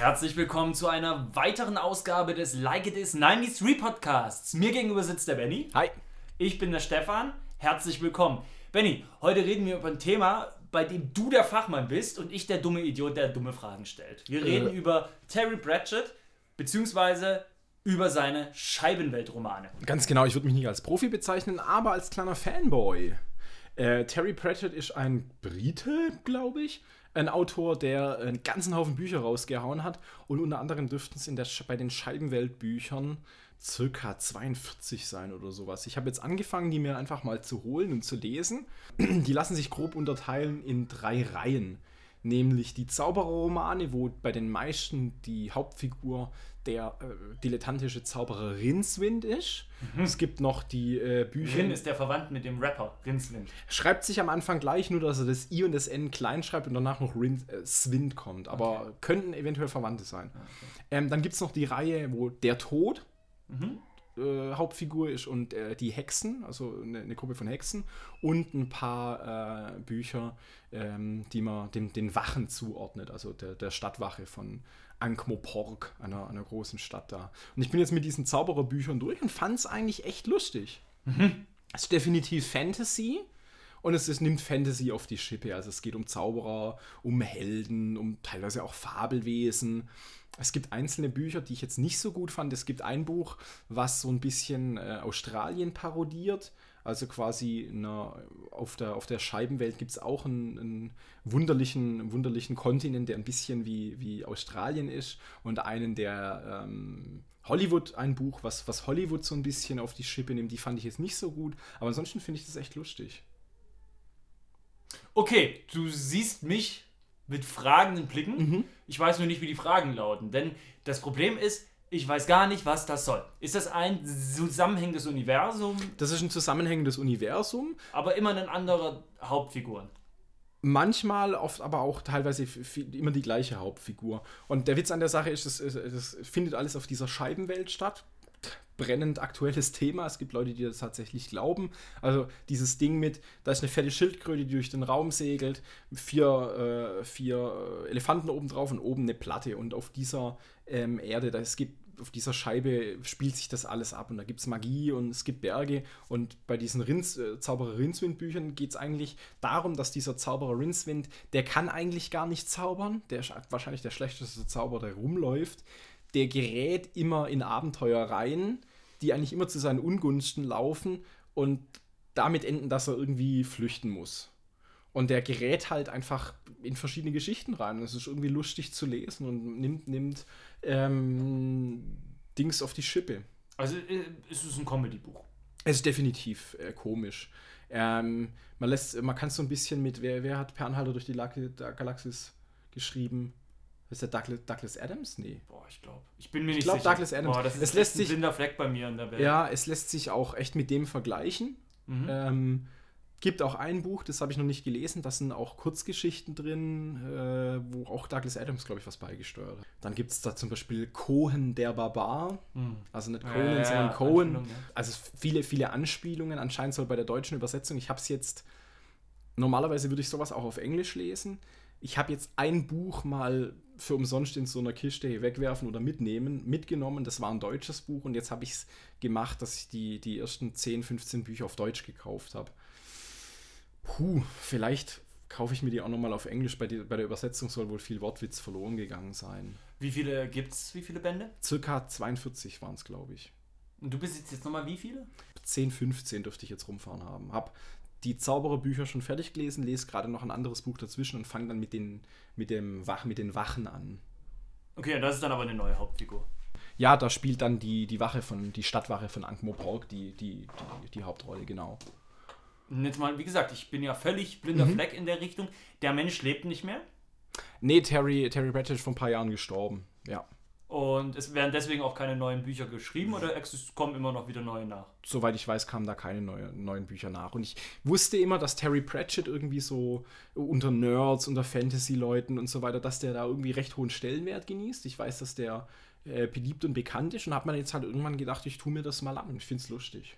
Herzlich willkommen zu einer weiteren Ausgabe des Like It Is 93 Podcasts. Mir gegenüber sitzt der Benny. Hi. Ich bin der Stefan. Herzlich willkommen. Benny, heute reden wir über ein Thema, bei dem du der Fachmann bist und ich der dumme Idiot, der dumme Fragen stellt. Wir reden Äh. über Terry Pratchett, beziehungsweise über seine Scheibenweltromane. Ganz genau, ich würde mich nicht als Profi bezeichnen, aber als kleiner Fanboy. Äh, Terry Pratchett ist ein Brite, glaube ich. Ein Autor, der einen ganzen Haufen Bücher rausgehauen hat. Und unter anderem dürften es in der, bei den Scheibenweltbüchern circa 42 sein oder sowas. Ich habe jetzt angefangen, die mir einfach mal zu holen und zu lesen. Die lassen sich grob unterteilen in drei Reihen. Nämlich die Zaubererromane, wo bei den meisten die Hauptfigur der äh, dilettantische Zauberer Rinswind ist. Es gibt noch die äh, Bücher. Rin ist der verwandt mit dem Rapper Rinswind. Schreibt sich am Anfang gleich nur, dass er das I und das N klein schreibt und danach noch Rin, äh, kommt. Aber Okay. könnten eventuell Verwandte sein. Ähm, dann gibt es noch die Reihe, wo der Tod Mhm. äh, Hauptfigur ist und äh, die Hexen, also eine, eine Gruppe von Hexen und ein paar äh, Bücher, ähm, die man dem, den Wachen zuordnet, also der, der Stadtwache von Ankh-Morpork, einer, einer großen Stadt da. Und ich bin jetzt mit diesen Zaubererbüchern durch und fand es eigentlich echt lustig. Es ist definitiv Fantasy. Und es, es nimmt Fantasy auf die Schippe. Also es geht um Zauberer, um Helden, um teilweise auch Fabelwesen. Es gibt einzelne Bücher, die ich jetzt nicht so gut fand. Es gibt ein Buch, was so ein bisschen äh, Australien parodiert. Also quasi na, auf, der, auf der Scheibenwelt gibt es auch einen, einen wunderlichen, wunderlichen Kontinent, der ein bisschen wie, wie Australien ist. Und einen, der ähm, Hollywood, ein Buch, was, was Hollywood so ein bisschen auf die Schippe nimmt. Die fand ich jetzt nicht so gut. Aber ansonsten finde ich das echt lustig. Okay, du siehst mich mit fragenden Blicken. Mhm. Ich weiß nur nicht, wie die Fragen lauten. Denn das Problem ist, ich weiß gar nicht, was das soll. Ist das ein zusammenhängendes Universum, Das ist ein zusammenhängendes Universum. aber immer eine andere Hauptfiguren? Manchmal, oft aber auch teilweise immer die gleiche Hauptfigur. Und der Witz an der Sache ist, das, das findet alles auf dieser Scheibenwelt statt. Brennend aktuelles Thema. Es gibt Leute, die das tatsächlich glauben. Also dieses Ding mit, da ist eine fette Schildkröte, die durch den Raum segelt, vier, äh, vier äh, Elefanten oben drauf und oben eine Platte. Und auf dieser ähm, Erde, da es gibt auf dieser Scheibe spielt sich das alles ab und da gibt es Magie und es gibt Berge und bei diesen Rins, äh, Zauberer Rinswind Büchern geht es eigentlich darum, dass dieser Zauberer Rinswind, der kann eigentlich gar nicht zaubern, der ist wahrscheinlich der schlechteste Zauberer, der rumläuft, der gerät immer in Abenteuer rein, die eigentlich immer zu seinen Ungunsten laufen und damit enden, dass er irgendwie flüchten muss. Und der gerät halt einfach in verschiedene Geschichten rein. Es ist irgendwie lustig zu lesen und nimmt, nimmt ähm, Dings auf die Schippe. Also äh, ist es ein Comedy-Buch. Es ist definitiv äh, komisch. Ähm, man lässt, man kann so ein bisschen mit, wer, wer hat Per Anhalter durch die der Galaxis geschrieben? Ist der Douglas, Douglas Adams? Nee. Boah, ich glaube. Ich bin mir nicht glaub, sicher. Douglas Adams. Boah, das ist Es lässt echt ein sich- blinder Fleck bei mir in der Welt. Ja, es lässt sich auch echt mit dem vergleichen. Mhm. Ähm, gibt auch ein Buch, das habe ich noch nicht gelesen, da sind auch Kurzgeschichten drin, äh, wo auch Douglas Adams, glaube ich, was beigesteuert hat. Dann gibt es da zum Beispiel Cohen der Barbar, Mhm. also nicht Ja, Conan, ja, sondern ja, Cohen. Ja. Also viele, viele Anspielungen, anscheinend soll bei der deutschen Übersetzung, ich habe es jetzt, normalerweise würde ich sowas auch auf Englisch lesen. Ich habe jetzt ein Buch mal für umsonst in so einer Kiste wegwerfen oder mitnehmen, mitgenommen. Das war ein deutsches Buch und jetzt habe ich es gemacht, dass ich die, die ersten 10, 15 Bücher auf Deutsch gekauft habe. Puh, vielleicht kaufe ich mir die auch nochmal auf Englisch. Bei, die, bei der Übersetzung soll wohl viel Wortwitz verloren gegangen sein. Wie viele gibt's? Wie viele Bände? Circa 42 waren es, glaube ich. Und du besitzt jetzt nochmal wie viele? 10, 15 dürfte ich jetzt rumfahren haben. Hab die Zaubererbücher schon fertig gelesen, lese gerade noch ein anderes Buch dazwischen und fange dann mit den, mit, dem Wach, mit den Wachen an. Okay, das ist dann aber eine neue Hauptfigur. Ja, da spielt dann die, die Wache von, die Stadtwache von Ankh-Morpork die, die, die, die Hauptrolle, genau. Und jetzt mal, wie gesagt, ich bin ja völlig blinder Mhm. Fleck in der Richtung. Der Mensch lebt nicht mehr. Nee, Terry, Terry Pratchett ist vor ein paar Jahren gestorben. Ja. Und es werden deswegen auch keine neuen Bücher geschrieben oder kommen immer noch wieder neue nach. Soweit ich weiß, kamen da keine neue, neuen Bücher nach. Und ich wusste immer, dass Terry Pratchett irgendwie so unter Nerds, unter Fantasy-Leuten und so weiter, dass der da irgendwie recht hohen Stellenwert genießt. Ich weiß, dass der äh, beliebt und bekannt ist und habe mir jetzt halt irgendwann gedacht, ich tue mir das mal an. Ich finde es lustig.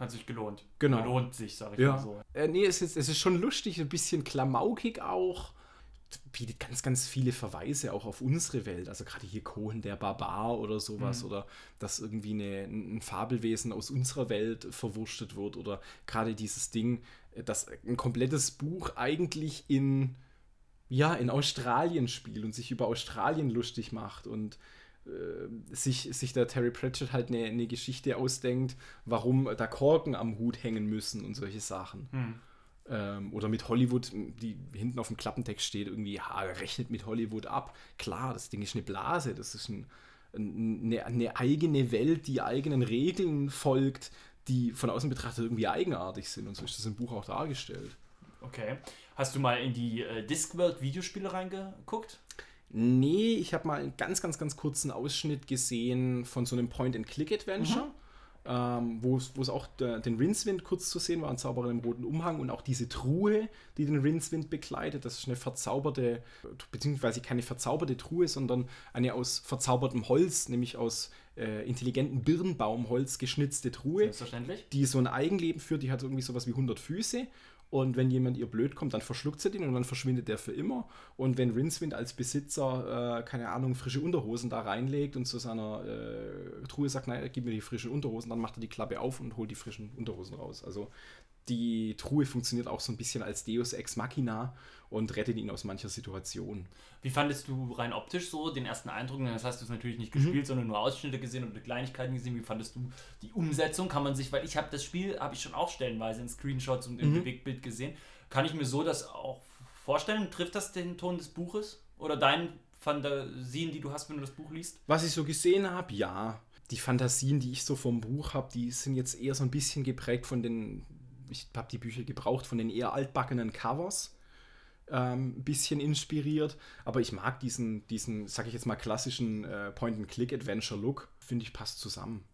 Hat sich gelohnt. Genau. Lohnt sich, sag ich Ja. mal so. Äh, nee, es ist, es ist schon lustig, ein bisschen klamaukig auch. bietet ganz, ganz viele Verweise auch auf unsere Welt. Also gerade hier Cohen der Barbar oder sowas. Mhm. Oder dass irgendwie eine, ein Fabelwesen aus unserer Welt verwurstet wird. Oder gerade dieses Ding, dass ein komplettes Buch eigentlich in, ja, in Australien spielt und sich über Australien lustig macht. Und sich, sich der Terry Pratchett halt eine, eine Geschichte ausdenkt, warum da Korken am Hut hängen müssen und solche Sachen. Hm. Ähm, oder mit Hollywood, die hinten auf dem Klappentext steht, irgendwie, ja, rechnet mit Hollywood ab. Klar, das Ding ist eine Blase, das ist ein, eine, eine eigene Welt, die eigenen Regeln folgt, die von außen betrachtet irgendwie eigenartig sind. Und so ist das im Buch auch dargestellt. Okay. Hast du mal in die äh, Discworld Videospiele reingeguckt? Nee, ich habe mal einen ganz, ganz, ganz kurzen Ausschnitt gesehen von so einem Point-and-Click-Adventure. Mhm. Ähm, wo es auch der, den Rincewind kurz zu sehen war, ein Zauberer im roten Umhang und auch diese Truhe, die den Rincewind begleitet. Das ist eine verzauberte, beziehungsweise keine verzauberte Truhe, sondern eine aus verzaubertem Holz, nämlich aus äh, intelligentem Birnbaumholz geschnitzte Truhe. Selbstverständlich. Die so ein Eigenleben führt, die hat irgendwie sowas wie 100 Füße und wenn jemand ihr blöd kommt, dann verschluckt sie den und dann verschwindet der für immer. Und wenn Rincewind als Besitzer, äh, keine Ahnung, frische Unterhosen da reinlegt und zu seiner äh, Truhe sagt, nein, gib mir die frischen Unterhosen, dann macht er die Klappe auf und holt die frischen Unterhosen raus. Also die Truhe funktioniert auch so ein bisschen als Deus Ex Machina und rettet ihn aus mancher Situation. Wie fandest du rein optisch so den ersten Eindruck? Das hast du es natürlich nicht gespielt, mhm. sondern nur Ausschnitte gesehen und Kleinigkeiten gesehen. Wie fandest du die Umsetzung? Kann man sich, weil ich habe das Spiel, habe ich schon auch stellenweise in Screenshots und im mhm. Bewegtbild gesehen. Kann ich mir so das auch vorstellen? Trifft das den Ton des Buches? Oder deinen Fantasien, die du hast, wenn du das Buch liest? Was ich so gesehen habe, ja. Die Fantasien, die ich so vom Buch habe, die sind jetzt eher so ein bisschen geprägt von den ich habe die Bücher gebraucht von den eher altbackenen Covers. Ein ähm, bisschen inspiriert, aber ich mag diesen, diesen, sag ich jetzt mal, klassischen äh, Point-and-Click-Adventure-Look. Finde ich, passt zusammen.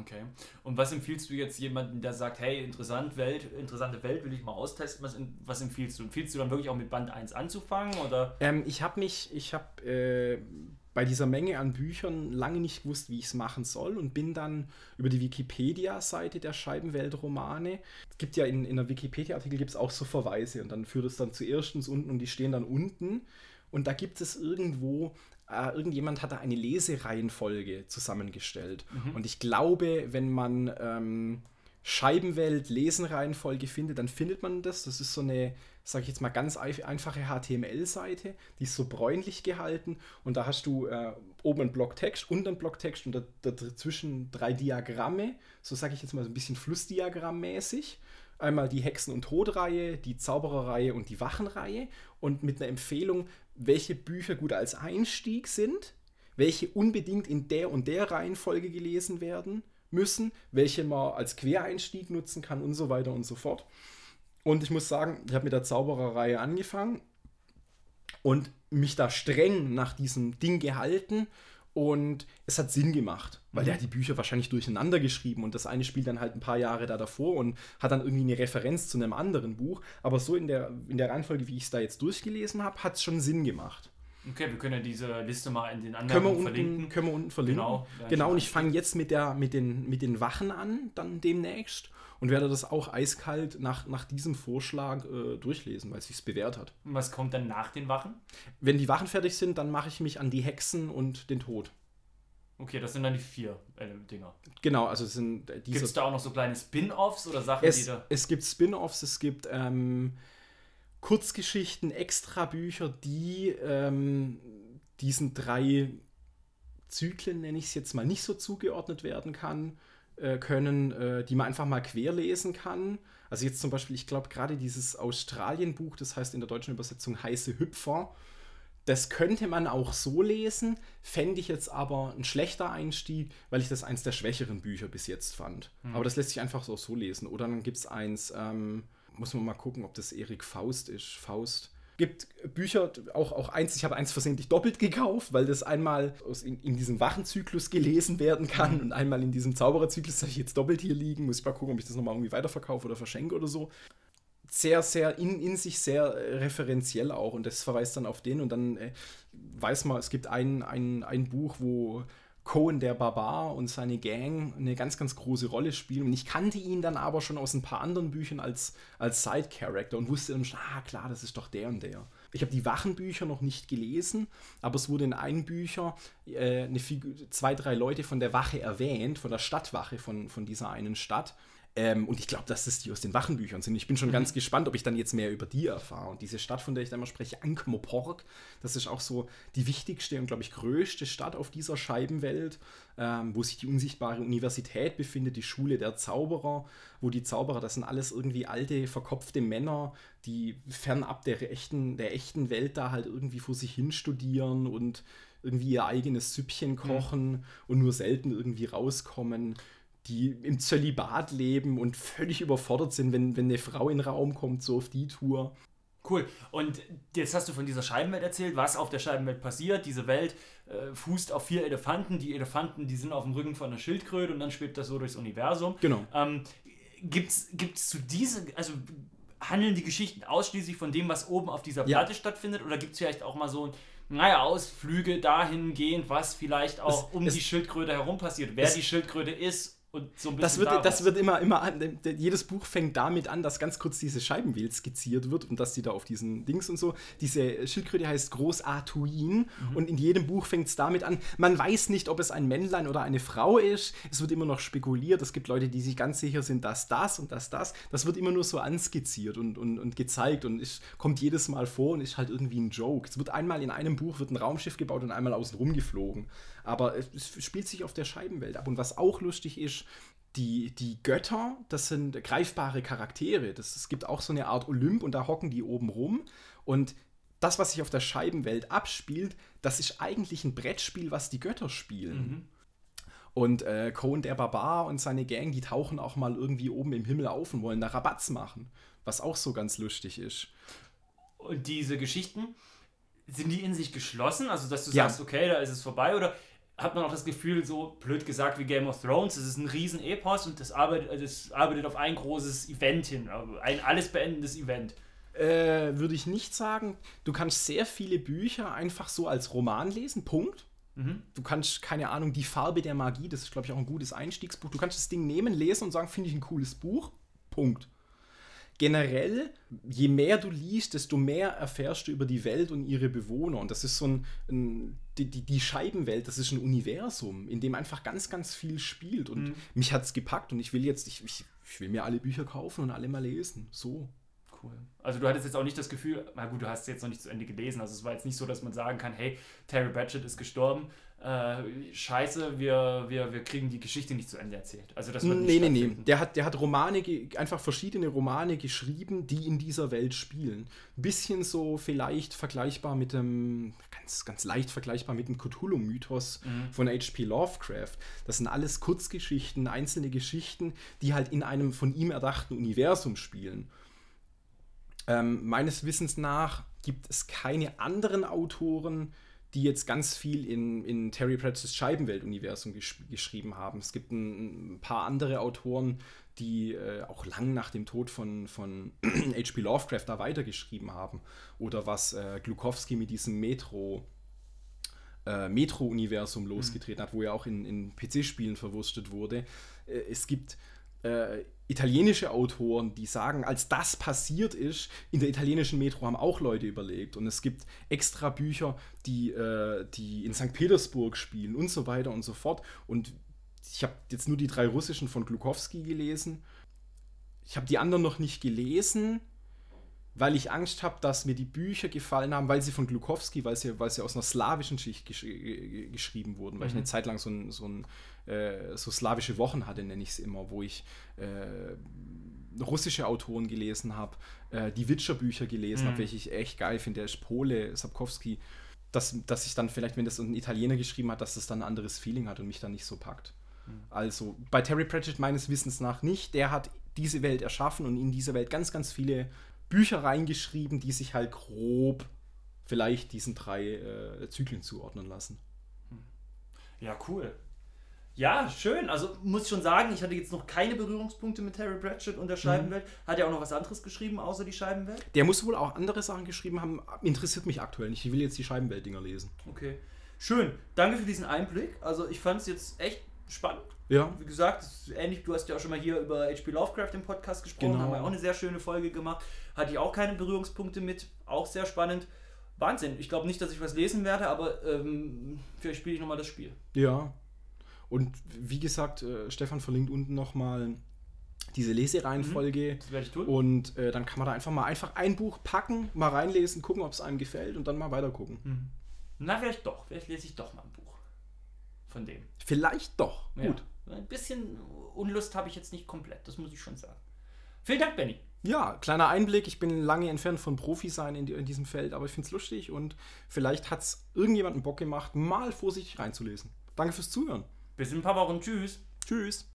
Okay. Und was empfiehlst du jetzt jemandem, der sagt, hey, interessant Welt, interessante Welt, will ich mal austesten? Was, was empfiehlst du? Empfiehlst du dann wirklich auch mit Band 1 anzufangen? Oder? Ähm, ich habe mich, ich habe äh, bei dieser Menge an Büchern lange nicht gewusst, wie ich es machen soll und bin dann über die Wikipedia-Seite der Scheibenwelt-Romane. Es gibt ja in, in der Wikipedia-Artikel gibt es auch so Verweise und dann führt es dann zu erstens unten und die stehen dann unten. Und da gibt es irgendwo, äh, irgendjemand hat da eine Lesereihenfolge zusammengestellt. Mhm. Und ich glaube, wenn man ähm, Scheibenwelt Lesenreihenfolge findet, dann findet man das. Das ist so eine sage ich jetzt mal, ganz einfache HTML-Seite, die ist so bräunlich gehalten und da hast du äh, oben einen Block Text, unten einen Block Text und da, dazwischen drei Diagramme, so sage ich jetzt mal so ein bisschen Flussdiagrammmäßig. Einmal die Hexen- und Todreihe, die Zaubererreihe und die Wachenreihe und mit einer Empfehlung, welche Bücher gut als Einstieg sind, welche unbedingt in der und der Reihenfolge gelesen werden müssen, welche man als Quereinstieg nutzen kann und so weiter und so fort. Und ich muss sagen, ich habe mit der Zaubererreihe angefangen und mich da streng nach diesem Ding gehalten. Und es hat Sinn gemacht, weil mhm. der hat die Bücher wahrscheinlich durcheinander geschrieben und das eine spielt dann halt ein paar Jahre da davor und hat dann irgendwie eine Referenz zu einem anderen Buch. Aber so in der, in der Reihenfolge, wie ich es da jetzt durchgelesen habe, hat es schon Sinn gemacht. Okay, wir können ja diese Liste mal in den anderen können verlinken. Können wir unten verlinken. Genau, genau und ich fange jetzt mit, der, mit, den, mit den Wachen an, dann demnächst und werde das auch eiskalt nach, nach diesem Vorschlag äh, durchlesen, weil es sich bewährt hat. Und was kommt dann nach den Wachen? Wenn die Wachen fertig sind, dann mache ich mich an die Hexen und den Tod. Okay, das sind dann die vier äh, Dinger. Genau, also es sind äh, diese. Gibt es da auch noch so kleine Spin-offs oder Sachen, es, die da. Es gibt Spin-offs, es gibt ähm, Kurzgeschichten, Extrabücher, die ähm, diesen drei Zyklen, nenne ich es jetzt mal, nicht so zugeordnet werden kann äh, können, äh, die man einfach mal querlesen kann. Also jetzt zum Beispiel, ich glaube gerade dieses Australien-Buch, das heißt in der deutschen Übersetzung Heiße Hüpfer, das könnte man auch so lesen, fände ich jetzt aber ein schlechter Einstieg, weil ich das eins der schwächeren Bücher bis jetzt fand. Mhm. Aber das lässt sich einfach so, so lesen. Oder dann gibt es eins, ähm, muss man mal gucken, ob das Erik Faust ist. Faust gibt Bücher, auch, auch eins, ich habe eins versehentlich doppelt gekauft, weil das einmal in, in diesem Wachenzyklus gelesen werden kann mhm. und einmal in diesem Zaubererzyklus habe ich jetzt doppelt hier liegen. Muss ich mal gucken, ob ich das nochmal irgendwie weiterverkaufe oder verschenke oder so. Sehr, sehr in, in sich sehr äh, referenziell auch und das verweist dann auf den und dann äh, weiß man, es gibt ein, ein, ein Buch, wo Cohen der Barbar und seine Gang eine ganz, ganz große Rolle spielen. Und ich kannte ihn dann aber schon aus ein paar anderen Büchern als, als Side-Character und wusste dann schon, ah klar, das ist doch der und der. Ich habe die Wachenbücher noch nicht gelesen, aber es wurde in einem Bücher äh, eine Figur, zwei, drei Leute von der Wache erwähnt, von der Stadtwache von, von dieser einen Stadt. Ähm, und ich glaube, dass das die aus den Wachenbüchern sind. Ich bin schon mhm. ganz gespannt, ob ich dann jetzt mehr über die erfahre. Und diese Stadt, von der ich da immer spreche, Ankh-Morpork, das ist auch so die wichtigste und, glaube ich, größte Stadt auf dieser Scheibenwelt, ähm, wo sich die unsichtbare Universität befindet, die Schule der Zauberer, wo die Zauberer, das sind alles irgendwie alte, verkopfte Männer, die fernab der echten, der echten Welt da halt irgendwie vor sich hin studieren und irgendwie ihr eigenes Süppchen mhm. kochen mhm. und nur selten irgendwie rauskommen die im Zölibat leben und völlig überfordert sind, wenn, wenn eine Frau in den Raum kommt, so auf die Tour. Cool. Und jetzt hast du von dieser Scheibenwelt erzählt, was auf der Scheibenwelt passiert. Diese Welt äh, fußt auf vier Elefanten. Die Elefanten, die sind auf dem Rücken von einer Schildkröte und dann schwebt das so durchs Universum. Genau. Ähm, Gibt es zu diese, also handeln die Geschichten ausschließlich von dem, was oben auf dieser Platte ja. stattfindet? Oder gibt es vielleicht auch mal so naja, Ausflüge dahingehend, was vielleicht auch es, um es, die Schildkröte herum passiert, wer es, die Schildkröte ist und so ein das wird, das wird immer, immer an, jedes Buch fängt damit an, dass ganz kurz diese Scheibenwelt skizziert wird und dass die da auf diesen Dings und so. Diese Schildkröte heißt Groß Artuin mhm. und in jedem Buch fängt es damit an. Man weiß nicht, ob es ein Männlein oder eine Frau ist. Es wird immer noch spekuliert. Es gibt Leute, die sich ganz sicher sind, dass das und das das. Das wird immer nur so anskizziert und, und, und gezeigt und es kommt jedes Mal vor und ist halt irgendwie ein Joke. Es wird einmal in einem Buch wird ein Raumschiff gebaut und einmal außen rum geflogen. Aber es spielt sich auf der Scheibenwelt ab. Und was auch lustig ist, die, die Götter, das sind greifbare Charaktere. Das, es gibt auch so eine Art Olymp und da hocken die oben rum. Und das, was sich auf der Scheibenwelt abspielt, das ist eigentlich ein Brettspiel, was die Götter spielen. Mhm. Und äh, Cohen der Barbar und seine Gang, die tauchen auch mal irgendwie oben im Himmel auf und wollen da Rabatz machen. Was auch so ganz lustig ist. Und diese Geschichten, sind die in sich geschlossen? Also, dass du ja. sagst, okay, da ist es vorbei? Oder hat man auch das Gefühl, so blöd gesagt wie Game of Thrones, es ist ein riesen Epos und das arbeitet, das arbeitet auf ein großes Event hin, ein alles beendendes Event. Äh, würde ich nicht sagen. Du kannst sehr viele Bücher einfach so als Roman lesen, Punkt. Mhm. Du kannst, keine Ahnung, die Farbe der Magie, das ist, glaube ich, auch ein gutes Einstiegsbuch. Du kannst das Ding nehmen, lesen und sagen, finde ich ein cooles Buch. Punkt generell, je mehr du liest, desto mehr erfährst du über die Welt und ihre Bewohner. Und das ist so ein, ein die, die, die, Scheibenwelt, das ist ein Universum, in dem einfach ganz, ganz viel spielt. Und mhm. mich hat es gepackt und ich will jetzt, ich, ich, ich will mir alle Bücher kaufen und alle mal lesen. So. Cool. Also du hattest jetzt auch nicht das Gefühl, na gut, du hast es jetzt noch nicht zu Ende gelesen, also es war jetzt nicht so, dass man sagen kann, hey, Terry Pratchett ist gestorben, äh, scheiße, wir, wir, wir kriegen die Geschichte nicht zu Ende erzählt. Also das wird Nee, nee, nee. Der hat, der hat Romane, einfach verschiedene Romane geschrieben, die in dieser Welt spielen. Ein bisschen so vielleicht vergleichbar mit dem, ganz, ganz leicht vergleichbar mit dem Cthulhu-Mythos mhm. von H.P. Lovecraft. Das sind alles Kurzgeschichten, einzelne Geschichten, die halt in einem von ihm erdachten Universum spielen. Ähm, meines Wissens nach gibt es keine anderen Autoren, die jetzt ganz viel in, in Terry Pratchett's Scheibenwelt-Universum gesch geschrieben haben. Es gibt ein, ein, paar andere Autoren, die äh, auch lang nach dem Tod von, von H.P. Lovecraft da weitergeschrieben haben. Oder was äh, Glukowski mit diesem Metro äh, Metro-Universum mhm. losgetreten mhm. hat, wo er auch in, in PC-Spielen verwurstet wurde. Äh, es gibt äh, italienische Autoren, die sagen, als das passiert ist, in der italienischen Metro haben auch Leute überlegt. Und es gibt extra Bücher, die, äh, die in St. Petersburg spielen und so weiter und so fort. Und ich habe jetzt nur die drei russischen von Glukowski gelesen. Ich habe die anderen noch nicht gelesen weil ich Angst habe, dass mir die Bücher gefallen haben, weil sie von Glukowski, weil sie, weil sie aus einer slawischen Schicht gesch geschrieben wurden, weil mhm. ich eine Zeit lang so, ein, so, ein, äh, so slawische Wochen hatte, nenne ich es immer, wo ich äh, russische Autoren gelesen habe, äh, die Witcher-Bücher gelesen mhm. habe, welche ich echt geil finde. Der ist Pole, Sapkowski, dass, dass ich dann vielleicht, wenn das ein Italiener geschrieben hat, dass das dann ein anderes Feeling hat und mich dann nicht so packt. Mhm. Also bei Terry Pratchett meines Wissens nach nicht. Der hat diese Welt erschaffen und in dieser Welt ganz, ganz viele Bücher reingeschrieben, die sich halt grob vielleicht diesen drei äh, Zyklen zuordnen lassen. Hm. Ja, cool. Ja, schön. Also muss schon sagen, ich hatte jetzt noch keine Berührungspunkte mit Terry Pratchett und der mhm. Scheibenwelt. Mhm. Hat er auch noch was anderes geschrieben, außer die Scheibenwelt? Der muss wohl auch andere Sachen geschrieben haben. Interessiert mich aktuell nicht. Ich will jetzt die Scheibenwelt-Dinger lesen. Okay. Schön. Danke für diesen Einblick. Also ich fand es jetzt echt spannend. Ja. Wie gesagt, ähnlich, du hast ja auch schon mal hier über H.P. Lovecraft im Podcast gesprochen, Genau. haben wir auch eine sehr schöne Folge gemacht. Hatte ich auch keine Berührungspunkte mit, auch sehr spannend. Wahnsinn. Ich glaube nicht, dass ich was lesen werde, aber ähm, vielleicht spiele ich nochmal das Spiel. Ja. Und wie gesagt, äh, Stefan verlinkt unten nochmal diese Lesereihenfolge. Das werde ich tun. Und äh, dann kann man da einfach mal einfach ein Buch packen, mal reinlesen, gucken, ob es einem gefällt und dann mal weiter gucken. Na, vielleicht doch. Vielleicht lese ich doch mal ein Buch. Von dem. Vielleicht doch. Ja. Gut. Ein bisschen Unlust habe ich jetzt nicht komplett, das muss ich schon sagen. Vielen Dank, Benny. Ja, kleiner Einblick. Ich bin lange entfernt von Profi sein in, in diesem Feld, aber ich finde es lustig und vielleicht hat es irgendjemanden Bock gemacht, mal vorsichtig reinzulesen. Danke fürs Zuhören. Bis in ein paar Wochen. Tschüss. Tschüss.